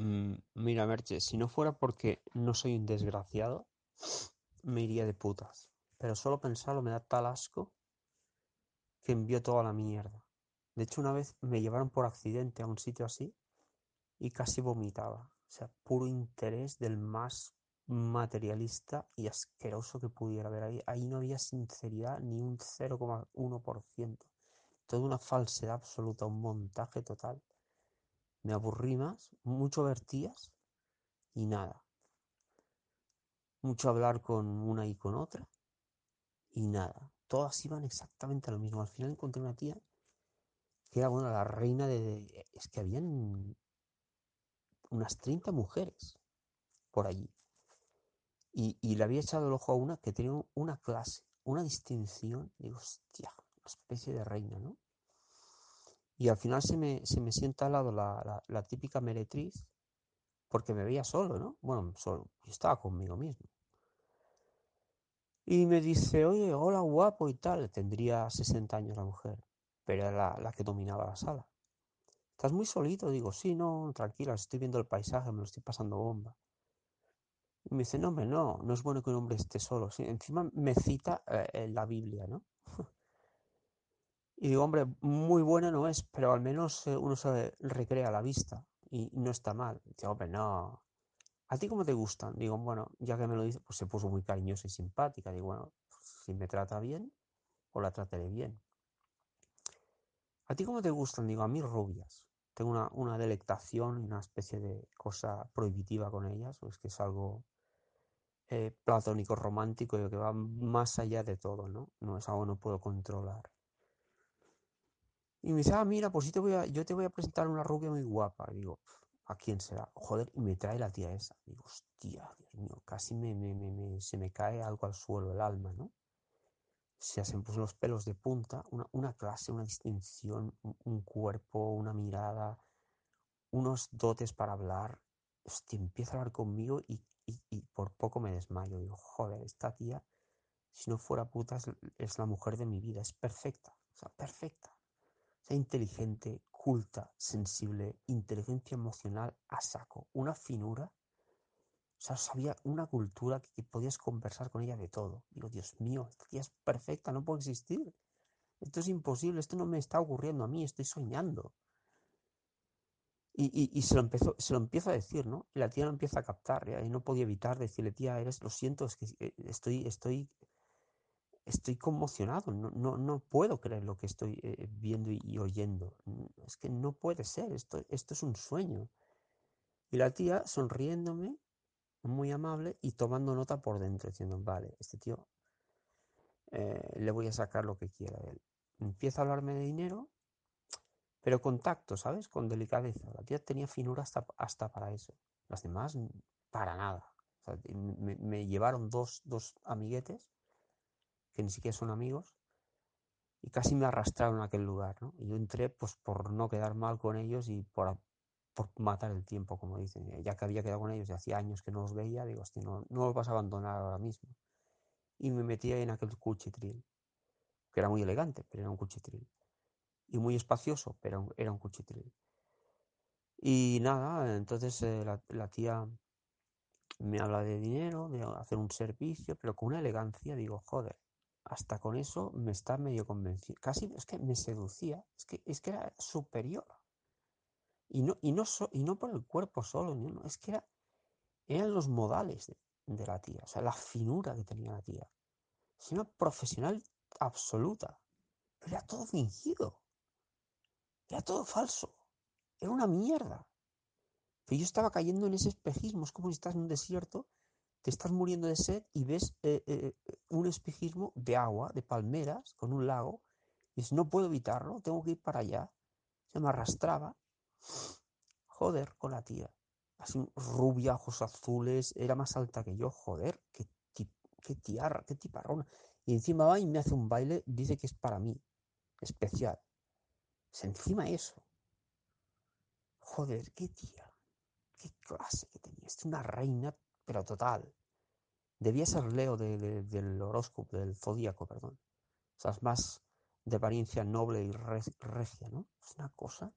Mm, mira, Merche, si no fuera porque no soy un desgraciado, me iría de putas. Pero solo pensarlo me da tal asco que envío toda la mierda. De hecho, una vez me llevaron por accidente a un sitio así y casi vomitaba. O sea, puro interés del más materialista y asqueroso que pudiera haber ahí. Ahí no había sinceridad ni un 0,1%. Toda una falsedad absoluta, un montaje total. Me aburrí más, mucho vertías y nada. Mucho hablar con una y con otra y nada. Todas iban exactamente a lo mismo. Al final encontré una tía que era, bueno, la reina de... Es que habían unas 30 mujeres por allí. Y, y, le había echado el ojo a una que tenía una clase, una distinción. Digo, hostia, una especie de reina, ¿no? Y al final se me, se me sienta al lado la, típica meretriz, porque me veía solo, ¿no? Bueno, solo, estaba conmigo mismo. Y me dice, oye, hola guapo y tal. Tendría 60 años la mujer, pero era la, la que dominaba la sala. ¿Estás muy solito? Digo, sí, no, tranquila, estoy viendo el paisaje, me lo estoy pasando bomba. Y me dice, no, hombre, no, no es bueno que un hombre esté solo. Sí, encima me cita eh, la Biblia, ¿no? y digo, hombre, muy buena no es, pero al menos eh, uno se recrea la vista y no está mal. Digo, hombre, no. ¿A ti cómo te gustan? Digo, bueno, ya que me lo dice, pues se puso muy cariñosa y simpática. Digo, bueno, si me trata bien, o la trataré bien. ¿A ti cómo te gustan? Digo, a mí rubias. Tengo una, una delectación y una especie de cosa prohibitiva con ellas, pues que es algo eh, platónico romántico que va más allá de todo, ¿no? No es algo que no puedo controlar. Y me dice, ah, mira, pues sí te voy a, yo te voy a presentar una rubia muy guapa. Y digo, ¿a quién será? Joder, y me trae la tía esa. Digo, hostia, Dios mío, casi me, me, me, se me cae algo al suelo, el alma, ¿no? Se me puso los pelos de punta, una, una clase, una distinción, un, cuerpo, una mirada, unos dotes para hablar. Hostia, empieza a hablar conmigo y, y, y por poco me desmayo. Digo, joder, esta tía, si no fuera puta, es la mujer de mi vida, es perfecta, o sea, perfecta. Inteligente, culta, sensible, inteligencia emocional a saco, una finura. O sea, sabía una cultura que, podías conversar con ella de todo. Digo, Dios mío, esta tía es perfecta, no puede existir. Esto es imposible, esto no me está ocurriendo a mí, estoy soñando. Y, y, y se, lo empezó, se lo empiezo a decir, ¿no? Y la tía lo empieza a captar, ¿ya? y no podía evitar decirle, tía, eres, lo siento, es que eh, estoy, estoy estoy conmocionado, no, no, no puedo creer lo que estoy eh, viendo y, oyendo. Es que no puede ser, esto, esto es un sueño. Y la tía sonriéndome, muy amable y tomando nota por dentro, diciendo, vale, este tío eh, le voy a sacar lo que quiera de él. Empieza a hablarme de dinero, pero con tacto, ¿sabes? Con delicadeza. La tía tenía finura hasta, hasta para eso. Las demás, para nada. Me, me, llevaron dos, dos amiguetes que ni siquiera son amigos, y casi me arrastraron a aquel lugar, ¿no? Y yo entré pues por no quedar mal con ellos y por, por matar el tiempo, como dicen. Ya que había quedado con ellos y hacía años que no los veía, digo, hostia, no, no los vas a abandonar ahora mismo. Y me metí en aquel cuchitril, que era muy elegante, pero era un cuchitril. Y muy espacioso, pero era un cuchitril. Y nada, entonces eh, la, la tía me habla de dinero, de hacer un servicio, pero con una elegancia, digo, joder, hasta con eso me está medio convencido. Casi es que me seducía, es que, es que era superior. Y no, y no, y no por el cuerpo solo, es que era, eran los modales de, de, la tía, o sea, la finura que tenía la tía. Es una profesional absoluta. Pero era todo fingido. Era todo falso. Era una mierda. Pero yo estaba cayendo en ese espejismo, es como si estás en un desierto te estás muriendo de sed y ves eh, eh, un espejismo de agua, de palmeras, con un lago, y dices, no puedo evitarlo, tengo que ir para allá. Se me arrastraba. Joder, con la tía. Así rubia, ojos azules, era más alta que yo, joder, qué, qué tiarra, qué tiparrona. Y encima va y me hace un baile, dice que es para mí, especial. Es encima eso. Joder, qué tía, qué clase que tenía. Es una reina pero total. Debía ser Leo de, de, del horóscopo, del zodíaco, perdón. O sea, es más de apariencia noble y regia, ¿no? Es una cosa.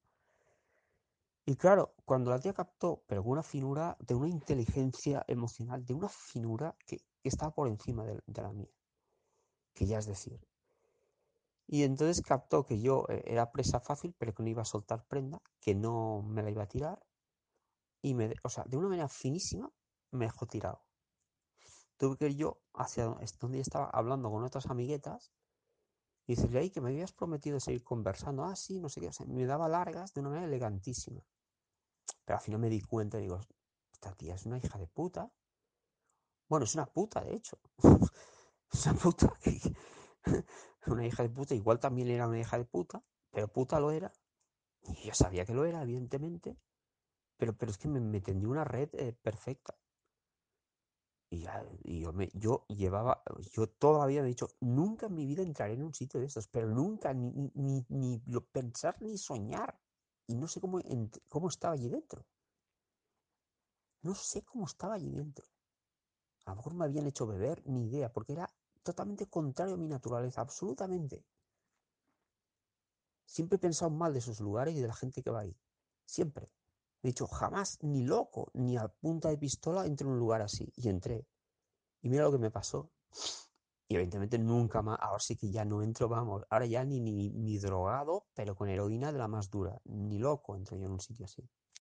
Y claro, cuando la tía captó, pero con una finura, de una inteligencia emocional, de una finura que, que estaba por encima de, de la mía, que ya es decir. Y entonces captó que yo eh, era presa fácil, pero que no iba a soltar prenda, que no me la iba a tirar. Y me, o sea, de una manera finísima, me dejó tirado. Tuve que ir yo hacia donde estaba hablando con otras amiguetas y decirle ahí que me habías prometido seguir conversando. Ah, sí, no sé qué. O me daba largas de una manera elegantísima. Pero al final me di cuenta y digo, esta tía es una hija de puta. Bueno, es una puta, de hecho. Es una puta. una hija de puta. Igual también era una hija de puta, pero puta lo era. Y yo sabía que lo era, evidentemente. Pero, pero es que me, me tendió una red eh, perfecta. Y, yo, me, yo llevaba, yo todavía me he dicho, nunca en mi vida entraré en un sitio de estos, pero nunca, ni, ni, ni, ni pensar ni soñar. Y no sé cómo, cómo estaba allí dentro. No sé cómo estaba allí dentro. A lo mejor me habían hecho beber, ni idea, porque era totalmente contrario a mi naturaleza, absolutamente. Siempre he pensado mal de esos lugares y de la gente que va ahí. Siempre. He dicho, jamás, ni loco, ni a punta de pistola entré en un lugar así. Y entré. Y mira lo que me pasó. Y evidentemente nunca más, ahora sí que ya no entro, vamos, ahora ya ni, ni, ni drogado, pero con heroína de la más dura. Ni loco entro yo en un sitio así.